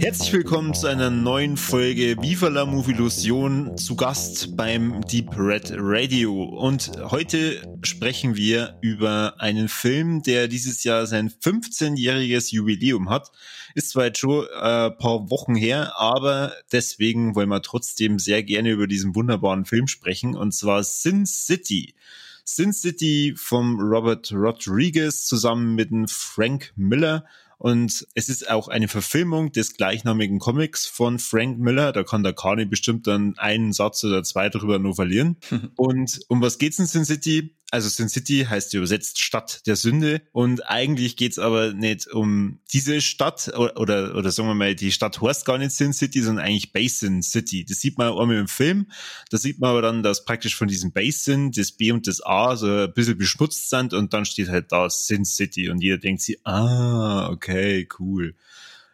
Herzlich willkommen zu einer neuen Folge Viva la Movilusion zu Gast beim Deep Red Radio. Und heute sprechen wir über einen Film, der dieses Jahr sein 15-jähriges Jubiläum hat. Ist zwar jetzt schon ein äh, paar Wochen her, aber deswegen wollen wir trotzdem sehr gerne über diesen wunderbaren Film sprechen. Und zwar Sin City. Sin City vom Robert Rodriguez zusammen mit Frank Miller und es ist auch eine Verfilmung des gleichnamigen Comics von Frank Miller. Da kann der Kani bestimmt dann einen Satz oder zwei darüber nur verlieren. Und um was geht's in Sin City? Also Sin City heißt übersetzt Stadt der Sünde und eigentlich geht's aber nicht um diese Stadt oder, oder, oder sagen wir mal, die Stadt heißt gar nicht Sin City, sondern eigentlich Basin City. Das sieht man auch einmal im Film. Da sieht man aber dann, dass praktisch von diesem Basin das B und das A so ein bisschen beschmutzt sind und dann steht halt da Sin City und jeder denkt sich, ah, okay, cool.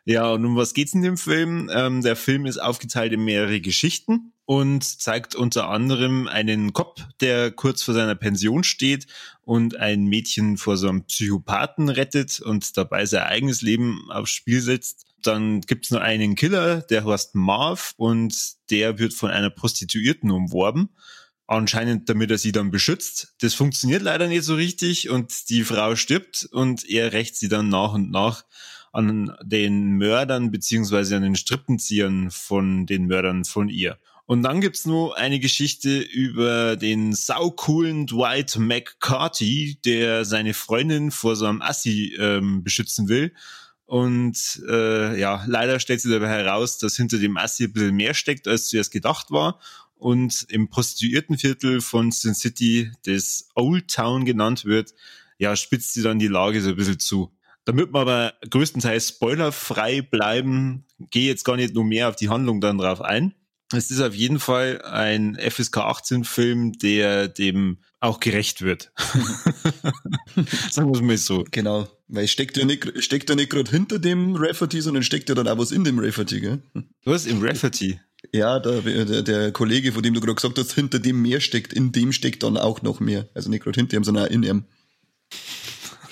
Ja, und um was geht's in dem Film? Ähm, der Film ist aufgeteilt in mehrere Geschichten und zeigt unter anderem einen Cop, der kurz vor seiner Pension steht und ein Mädchen vor so einem Psychopathen rettet und dabei sein eigenes Leben aufs Spiel setzt. Dann gibt's noch einen Killer, der heißt Marv und der wird von einer Prostituierten umworben anscheinend damit er sie dann beschützt. Das funktioniert leider nicht so richtig und die Frau stirbt und er rächt sie dann nach und nach an den Mördern beziehungsweise an den Strippenziehern von den Mördern von ihr. Und dann gibt's nur eine Geschichte über den saucoolen Dwight McCarty, der seine Freundin vor so einem Assi ähm, beschützen will. Und äh, ja, leider stellt sich dabei heraus, dass hinter dem Assi ein bisschen mehr steckt, als zuerst gedacht war. Und im Prostituiertenviertel von Sin City, das Old Town genannt wird, ja, spitzt sie dann die Lage so ein bisschen zu. Damit wir aber größtenteils spoilerfrei bleiben, gehe jetzt gar nicht nur mehr auf die Handlung dann drauf ein. Es ist auf jeden Fall ein FSK 18 Film, der dem auch gerecht wird. Sagen wir es mal so. Genau, weil steckt ja nicht, steckt ja nicht gerade hinter dem Rafferty, sondern steckt ja dann auch was in dem Rafferty, gell? Was, im Rafferty? Ja, der, der, der Kollege, von dem du gerade gesagt hast, hinter dem mehr steckt, in dem steckt dann auch noch mehr. Also nicht gerade hinter ihm, sondern auch in ihm.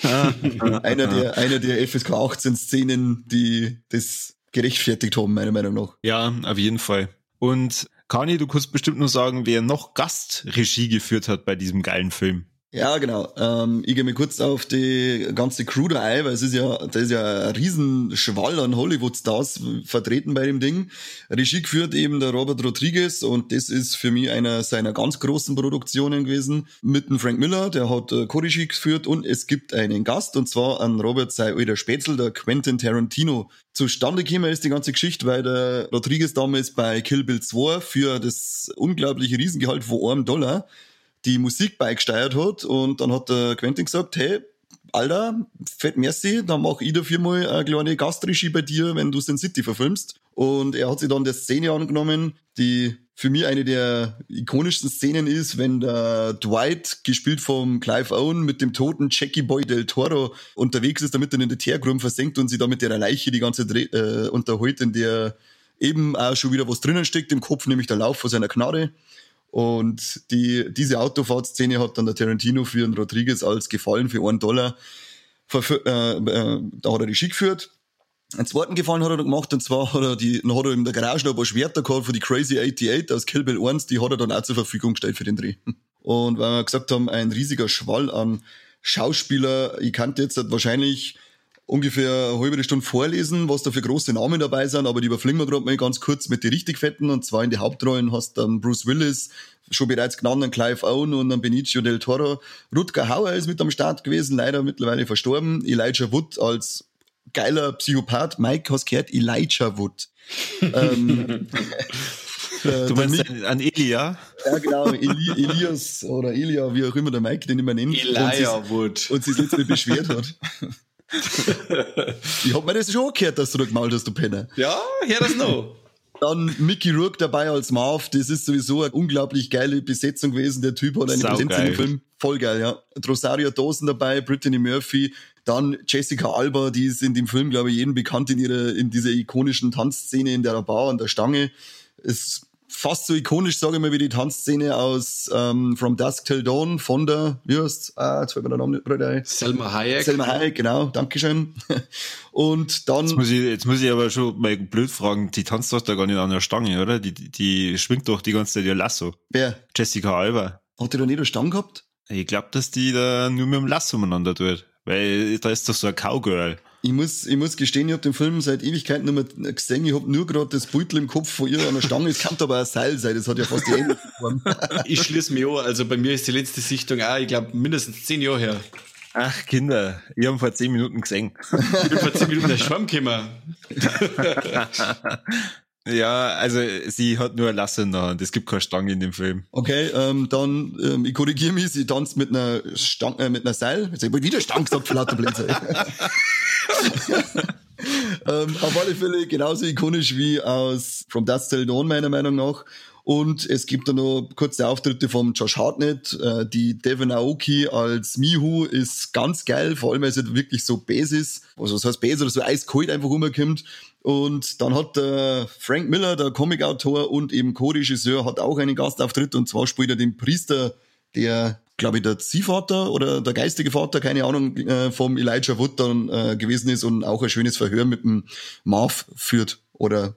einer, der, einer der FSK 18 Szenen, die das gerechtfertigt haben, meiner Meinung nach. Ja, auf jeden Fall. Und Kani, du kannst bestimmt nur sagen, wer noch Gastregie geführt hat bei diesem geilen Film. Ja, genau. Ähm, ich gehe mal kurz auf die ganze Crew da ein, weil es ist ja, da ist ja ein Riesenschwall an Hollywood-Stars vertreten bei dem Ding. Regie geführt eben der Robert Rodriguez und das ist für mich einer seiner ganz großen Produktionen gewesen. Mit dem Frank Miller, der hat äh, Co-Regie geführt und es gibt einen Gast und zwar an Robert sei alter Spätzl, der Quentin Tarantino. Zustande gekommen ist die ganze Geschichte, weil der Rodriguez damals bei Kill Bill 2 für das unglaubliche Riesengehalt von einem Dollar die Musik beigesteuert hat und dann hat der Quentin gesagt, hey, Alter, fett merci, dann mach ich dafür mal eine kleine Gastregie bei dir, wenn du Sin City verfilmst. Und er hat sich dann der Szene angenommen, die für mich eine der ikonischsten Szenen ist, wenn der Dwight, gespielt vom Clive Owen, mit dem toten Jackie Boy del Toro unterwegs ist, damit er in der Teergrube versenkt und sie da mit der Leiche die ganze Dreh, äh, unterhält, in der eben auch schon wieder was drinnen steckt im Kopf, nämlich der Lauf von seiner Knarre. Und die, diese Autofahrtszene hat dann der Tarantino für den Rodriguez als Gefallen für einen Dollar, äh, äh, da hat er die Schick geführt. Einen zweiten Gefallen hat er gemacht, und zwar hat er, die, hat er in der Garage noch ein paar Schwerter gehabt von die Crazy 88 aus Kill Bill 1, die hat er dann auch zur Verfügung gestellt für den Dreh. Und weil wir gesagt haben, ein riesiger Schwall an Schauspieler, ich kannte jetzt wahrscheinlich ungefähr eine halbe Stunde vorlesen, was da für große Namen dabei sind, aber die überfliegen wir gerade mal ganz kurz mit den richtig fetten. Und zwar in die Hauptrollen hast du dann Bruce Willis, schon bereits genannten Clive Owen und dann Benicio del Toro. Rutger Hauer ist mit am Start gewesen, leider mittlerweile verstorben. Elijah Wood als geiler Psychopath. Mike, hast gehört? Elijah Wood. ähm, Du meinst an, an Elia? Ja, genau, Eli, Elias oder Elia, wie auch immer der Mike den immer nennt. Elijah Wood. Und sie sich letztlich beschwert hat. ich hab mir das schon gehört, dass du da gemault hast, du Penner. Ja, hör das noch. Dann Mickey Rourke dabei als Marv, das ist sowieso eine unglaublich geile Besetzung gewesen. Der Typ hat eine Präsenz in dem Film. Voll geil, ja. Rosario Dawson dabei, Brittany Murphy, dann Jessica Alba, die ist in dem Film, glaube ich, jedem bekannt in ihrer, in dieser ikonischen Tanzszene in der Bar an der Stange. Ist fast so ikonisch, sage ich mal, wie die Tanzszene aus ähm, From Dusk Till Dawn von der, wie heißt Ah, jetzt fällt mir der Name nicht ein. Selma Hayek. Selma Hayek, genau, Dankeschön. Und dann. Jetzt muss, ich, jetzt muss ich aber schon mal blöd fragen, die tanzt doch da gar nicht an der Stange, oder? Die, die, die schwingt doch die ganze Zeit ihr Lasso. Wer? Jessica Alba. Hat die da nicht eine Stange gehabt? Ich glaube, dass die da nur mit dem Lasso umeinander tut. Weil da ist doch so ein Cowgirl. Ich muss, ich muss gestehen, ich habe den Film seit Ewigkeiten nicht mehr gesehen. Ich habe nur gerade das Beutel im Kopf von ihr an der Stange. Es kann aber ein Seil sein, das hat ja fast die Hände Ich schließe mich an. Also bei mir ist die letzte Sichtung auch, ich glaube, mindestens zehn Jahre her. Ach, Kinder, ich habe vor zehn Minuten gesehen. Ich bin vor zehn Minuten der Schwamm gekommen. Ja, also sie hat nur ein Lasso in der Hand. Es gibt keine Stange in dem Film. Okay, ähm, dann, ähm, ich korrigiere mich, sie tanzt mit einer Stange, äh, mit einer Seil. Jetzt habe ich wieder Stange gesagt, für lauter Blödsinn. ähm, auf alle Fälle genauso ikonisch wie aus From Dust Till Dawn, meiner Meinung nach. Und es gibt da noch kurze Auftritte vom Josh Hartnett. Äh, die Devin Aoki als Mihu ist ganz geil, vor allem weil sie wirklich so Basis, also das heißt Basis oder so eiskalt einfach rumkommt. Und dann hat der Frank Miller, der Comicautor und eben Co-Regisseur, hat auch einen Gastauftritt und zwar spielt er den Priester, der glaube ich, der Ziehvater oder der geistige Vater, keine Ahnung, äh, vom Elijah Wood dann äh, gewesen ist und auch ein schönes Verhör mit dem Marv führt oder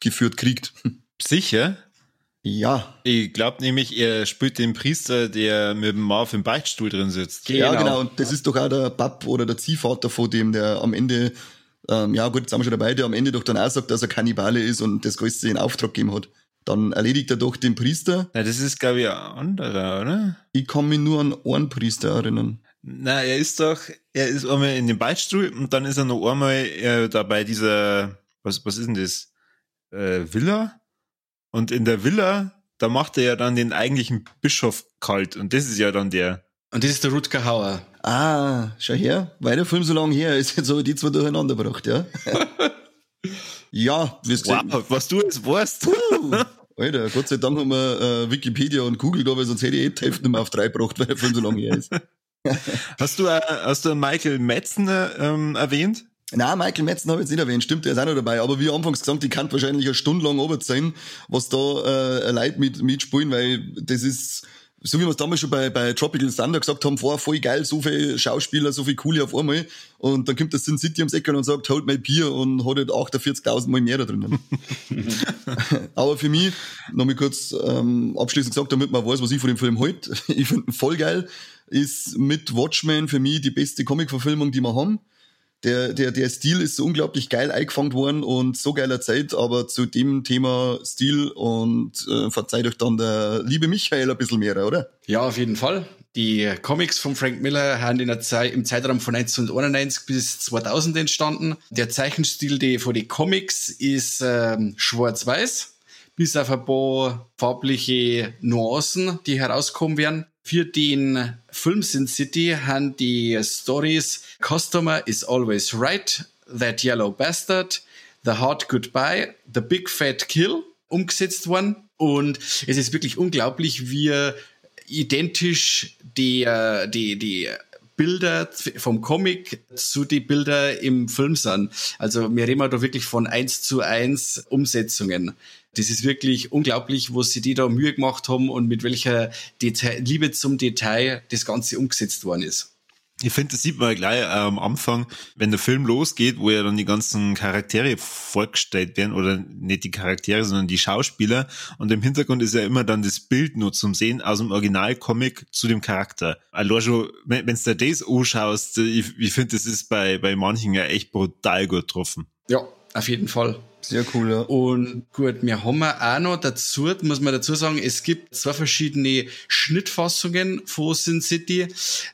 geführt kriegt. Sicher? Ja. Ich glaube nämlich, er spielt den Priester, der mit dem Marv im Beichtstuhl drin sitzt. Genau. Ja, genau. Und das ist doch auch der Bab oder der Ziehvater von dem, der am Ende, ähm, ja gut, jetzt sind wir schon dabei, der am Ende doch dann auch sagt, dass er Kannibale ist und das Größte in Auftrag gegeben hat. Dann erledigt er doch den Priester. Na, das ist, glaube ich, ein anderer, oder? Ich kann mich nur an einen Priester erinnern. Na, er ist doch, er ist einmal in dem Beichtstuhl und dann ist er noch einmal äh, da bei dieser, was, was ist denn das? Äh, Villa? Und in der Villa, da macht er ja dann den eigentlichen Bischof kalt. Und das ist ja dann der. Und das ist der Rutger Hauer. Ah, schau her, weil der Film so lange her ist, jetzt habe ich die zwei durcheinander gebracht, ja. ja, wirst wow, was du jetzt weißt. Puh. Alter, Gott sei Dank haben wir äh, Wikipedia und Google da, weil sonst hätte ich eh die Hälfte nicht mehr auf drei gebracht, weil der Film so lange her ist. hast du, äh, hast du Michael Metzner ähm, erwähnt? Na, Michael Metzen habe ich jetzt nicht erwähnt, stimmt, der ist auch noch dabei. Aber wie anfangs gesagt, ich kann wahrscheinlich eine Stunde lang oben sein, was da äh, Leute mit, mitspielen, weil das ist, so wie wir es damals schon bei, bei Tropical Thunder gesagt haben, vorher voll geil, so viele Schauspieler, so viel Coole auf einmal. Und dann kommt das Sin City ums Ecken und sagt, hold my Bier und hat halt 48.000 Mal mehr da drinnen. Aber für mich, noch mal kurz ähm, abschließend gesagt, damit man weiß, was ich von dem Film halte. ich finde ihn voll geil. Ist mit Watchmen für mich die beste Comic-Verfilmung, die wir haben der, der, der Stil ist so unglaublich geil eingefangen worden und so geiler Zeit, aber zu dem Thema Stil und äh, verzeiht euch dann der liebe Michael ein bisschen mehr, oder? Ja, auf jeden Fall. Die Comics von Frank Miller haben in der Zeit, im Zeitraum von 1991 bis 2000 entstanden. Der Zeichenstil die, von den Comics ist ähm, schwarz-weiß, bis auf ein paar farbliche Nuancen, die herauskommen werden. Für den Film Sin City haben die Stories Customer is always right, That Yellow Bastard, The Hard Goodbye, The Big Fat Kill umgesetzt worden. Und es ist wirklich unglaublich, wie identisch die, äh, die, die Bilder vom Comic zu die Bilder im Film sind. Also wir reden da wirklich von eins zu eins Umsetzungen. Das ist wirklich unglaublich, wo sie die da Mühe gemacht haben und mit welcher Detail, Liebe zum Detail das Ganze umgesetzt worden ist. Ich finde, das sieht man gleich äh, am Anfang, wenn der Film losgeht, wo ja dann die ganzen Charaktere vorgestellt werden, oder nicht die Charaktere, sondern die Schauspieler. Und im Hintergrund ist ja immer dann das Bild nur zum Sehen aus dem Originalcomic zu dem Charakter. Schon, wenn du da das anschaust, ich, ich finde, das ist bei, bei manchen ja echt brutal gut getroffen. Ja, auf jeden Fall. Sehr cool, ja. Und gut, wir haben auch noch dazu, muss man dazu sagen, es gibt zwei verschiedene Schnittfassungen von Sin City,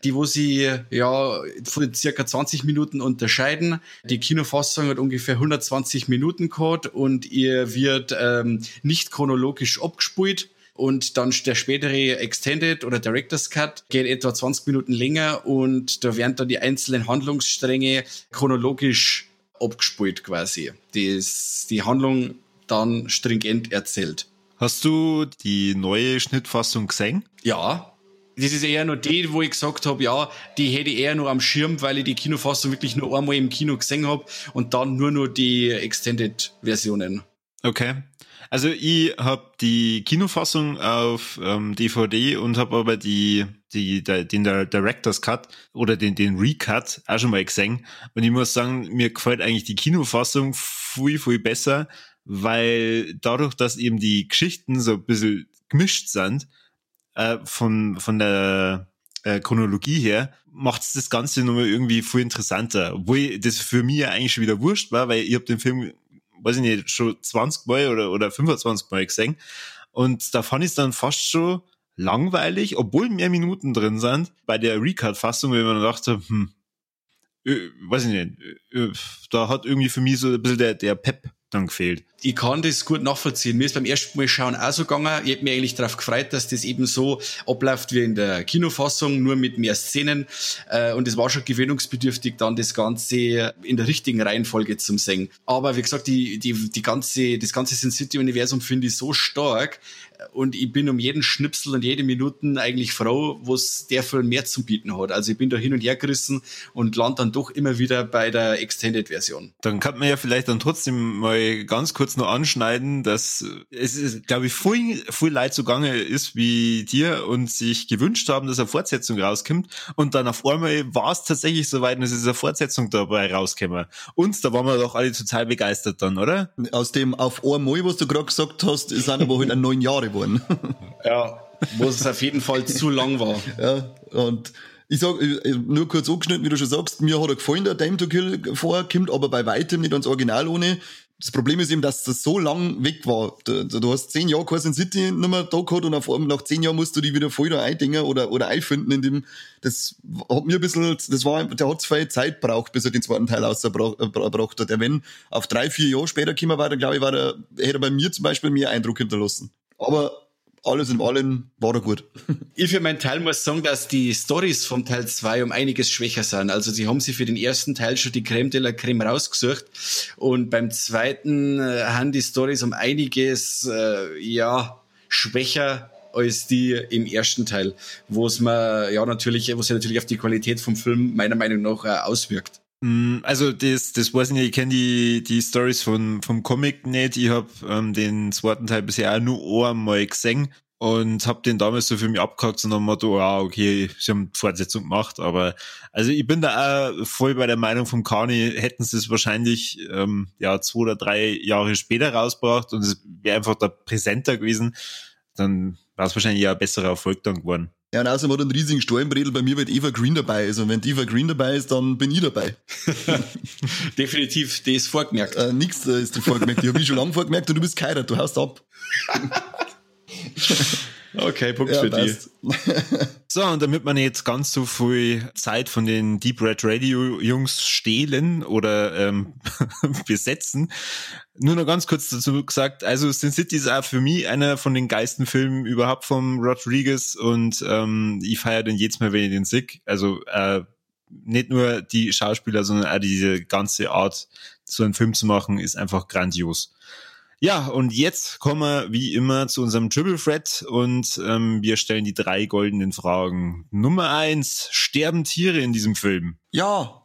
die wo sie ja von circa 20 Minuten unterscheiden. Die Kinofassung hat ungefähr 120 Minuten Code und ihr wird ähm, nicht chronologisch abgespielt. Und dann der spätere Extended oder Director's Cut geht etwa 20 Minuten länger und da werden dann die einzelnen Handlungsstränge chronologisch abgespielt quasi. Das, die Handlung dann stringent erzählt. Hast du die neue Schnittfassung gesehen? Ja, das ist eher nur die, wo ich gesagt habe, ja, die hätte ich eher nur am Schirm, weil ich die Kinofassung wirklich nur einmal im Kino gesehen habe und dann nur nur die Extended-Versionen. Okay. Also ich habe die Kinofassung auf ähm, DVD und habe aber die, die, der, den Director's Cut oder den, den Recut auch schon mal gesehen. Und ich muss sagen, mir gefällt eigentlich die Kinofassung viel, viel besser, weil dadurch, dass eben die Geschichten so ein bisschen gemischt sind, äh, von, von der äh, Chronologie her, macht es das Ganze nochmal irgendwie viel interessanter. Obwohl das für mich ja eigentlich schon wieder wurscht war, weil ich habe den Film, weiß ich nicht, schon 20 Mal oder, oder 25 Mal gesehen. Und da fand ich es dann fast schon langweilig, obwohl mehr Minuten drin sind, bei der Recut-Fassung, wenn man dachte, hm, äh, weiß ich nicht, äh, da hat irgendwie für mich so ein bisschen der, der Pep dann gefehlt. Ich kann das gut nachvollziehen. Mir ist beim ersten Mal schauen auch so gegangen. Ich hätte mich eigentlich darauf gefreut, dass das eben so abläuft wie in der Kinofassung, nur mit mehr Szenen. Äh, und es war schon gewöhnungsbedürftig, dann das Ganze in der richtigen Reihenfolge zum Singen. Aber wie gesagt, die, die, die ganze, das ganze Sin City-Universum finde ich so stark. Und ich bin um jeden Schnipsel und jede Minuten eigentlich froh, was der Film mehr zu bieten hat. Also ich bin da hin und her gerissen und land dann doch immer wieder bei der Extended-Version. Dann kann man ja vielleicht dann trotzdem mal ganz kurz noch anschneiden, dass es ist, glaube ich, viel, viel Leid zugange ist wie dir und sich gewünscht haben, dass eine Fortsetzung rauskommt. Und dann auf einmal war es tatsächlich soweit, dass es eine Fortsetzung dabei rauskäme. Und da waren wir doch alle total begeistert dann, oder? Aus dem auf einmal, was du gerade gesagt hast, sind aber halt neun Jahre geworden. Ja, wo es auf jeden Fall zu lang war. Ja, und ich sag, nur kurz angeschnitten, wie du schon sagst, mir hat er gefallen, der Time to Kill vorkommt, aber bei weitem nicht ans Original ohne. Das Problem ist eben, dass das so lang weg war. Du, du hast zehn Jahre Carson City nicht mehr da gehabt und auf einmal nach zehn Jahren musst du die wieder voll da eindingen oder, oder einfinden in dem, das hat mir ein bisschen, das war, der hat zwei Zeit braucht, bis er den zweiten Teil ausgebracht hat. Der, wenn auf drei, vier Jahre später gekommen war, dann glaube ich, war der, hätte er bei mir zum Beispiel mehr Eindruck hinterlassen. Aber alles in allem war er gut. Ich für meinen Teil muss sagen, dass die Stories vom Teil 2 um einiges schwächer sind. Also sie haben sie für den ersten Teil schon die Creme de la Creme rausgesucht und beim zweiten äh, haben die Stories um einiges äh, ja schwächer als die im ersten Teil, wo es mir ja natürlich, wo sich natürlich auf die Qualität vom Film meiner Meinung nach äh, auswirkt. Mm, also das, das weiß ich nicht, ich kenne die, die Stories von, vom Comic nicht. Ich habe ähm, den zweiten Teil bisher auch nur einmal gesehen und habe den damals so für mich abgehakt und dann Motto, ja, okay, sie haben Fortsetzung gemacht, aber also ich bin da auch voll bei der Meinung vom Kani, hätten sie es wahrscheinlich ähm, ja zwei oder drei Jahre später rausgebracht und es wäre einfach da präsenter gewesen, dann war es wahrscheinlich ja ein besserer Erfolg dann geworden. Ja, und außerdem hat einen riesigen Stollenbredel bei mir, weil Eva Green dabei ist. Und wenn Eva Green dabei ist, dann bin ich dabei. Definitiv, die ist vorgemerkt. Äh, nix äh, ist die vorgemerkt. Ich habe mich schon lange vorgemerkt und du bist geheiratet, du haust ab. Okay, Punkt ja, für passt. die. So, und damit man jetzt ganz so viel Zeit von den Deep Red Radio Jungs stehlen oder ähm, besetzen, nur noch ganz kurz dazu gesagt, also Sin City ist auch für mich einer von den geilsten Filmen überhaupt vom Rodriguez und ähm, ich feiere den jedes Mal, wenn ich den sehe. Also äh, nicht nur die Schauspieler, sondern auch diese ganze Art, so einen Film zu machen, ist einfach grandios. Ja, und jetzt kommen wir wie immer zu unserem Triple Threat und ähm, wir stellen die drei goldenen Fragen. Nummer eins, sterben Tiere in diesem Film? Ja.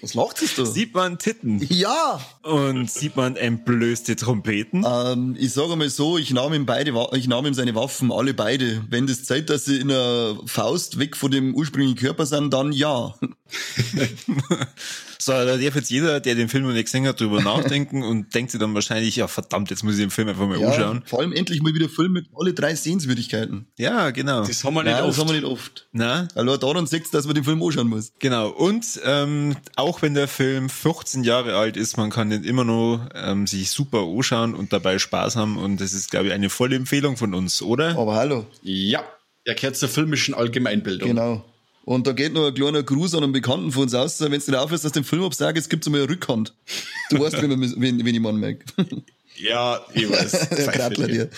Was lacht es du? Sieht man Titten? Ja. Und sieht man entblößte Trompeten? Ähm, ich sage mal so, ich nahm ihm beide, ich nahm ihm seine Waffen, alle beide. Wenn das zeigt, dass sie in der Faust weg von dem ursprünglichen Körper sind, dann ja. So, da darf jetzt jeder, der den Film noch nicht gesehen hat, drüber nachdenken und denkt sich dann wahrscheinlich, ja verdammt, jetzt muss ich den Film einfach mal ja, anschauen. Vor allem endlich mal wieder Film mit alle drei Sehenswürdigkeiten. Ja, genau. Das haben wir nicht Nein, oft. Das haben wir nicht oft. Na? Also daran sieht dass man den Film anschauen muss. Genau. Und ähm, auch wenn der Film 15 Jahre alt ist, man kann den immer noch ähm, sich super anschauen und dabei Spaß haben und das ist, glaube ich, eine volle Empfehlung von uns, oder? Aber hallo. Ja, er gehört zur filmischen Allgemeinbildung. Genau. Und da geht noch ein kleiner Gruß an einen Bekannten von uns aus. Wenn du nicht aufhörst, dass du den Film absagst, es gibt einmal eine Rückhand. Du weißt, wenn, man, wenn, wenn ich Mann merke. Ja, ich weiß. Der dir.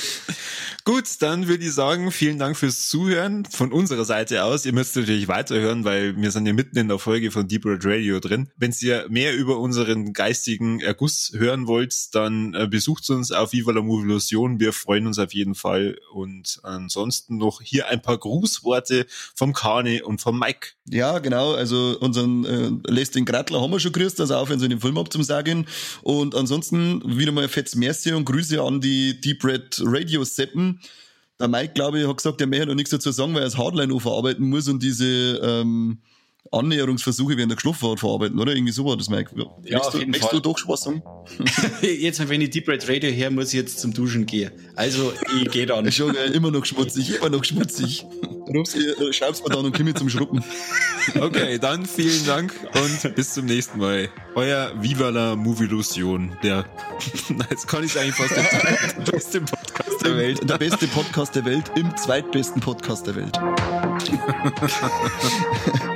Gut, dann würde ich sagen, vielen Dank fürs Zuhören von unserer Seite aus. Ihr müsst natürlich weiterhören, weil wir sind ja mitten in der Folge von Deep Red Radio drin. Wenn ihr mehr über unseren geistigen Erguss hören wollt, dann äh, besucht uns auf Viva la Movilusion. Wir freuen uns auf jeden Fall. Und ansonsten noch hier ein paar Grußworte vom Kane und vom Mike. Ja, genau. Also unseren äh, lässt den Grattler haben wir schon grüßt, also auch wenn sie den Film ab zum Sagen. Und ansonsten wieder mal fettes Merci und Grüße an die Deep Red Radio Seppen. Der Mike, glaube ich, hat gesagt, er möchte noch nichts dazu sagen, weil er das Hardline noch verarbeiten muss und diese ähm, Annäherungsversuche während der Geschlafen verarbeiten, oder? Irgendwie so war das, Mike. Ja, du, möchtest Fall. du doch schon was sagen? jetzt, wenn ich Deep Red Radio her, muss ich jetzt zum Duschen gehen. Also, ich gehe dann. Schon äh, immer noch schmutzig, immer noch schmutzig. Äh, schreib's mir dann und komm zum Schruppen. Okay, dann vielen Dank und bis zum nächsten Mal. Euer Viva la Movilusion, der, jetzt kann ich eigentlich fast der beste Podcast der Welt. Der beste Podcast der Welt im zweitbesten Podcast der Welt.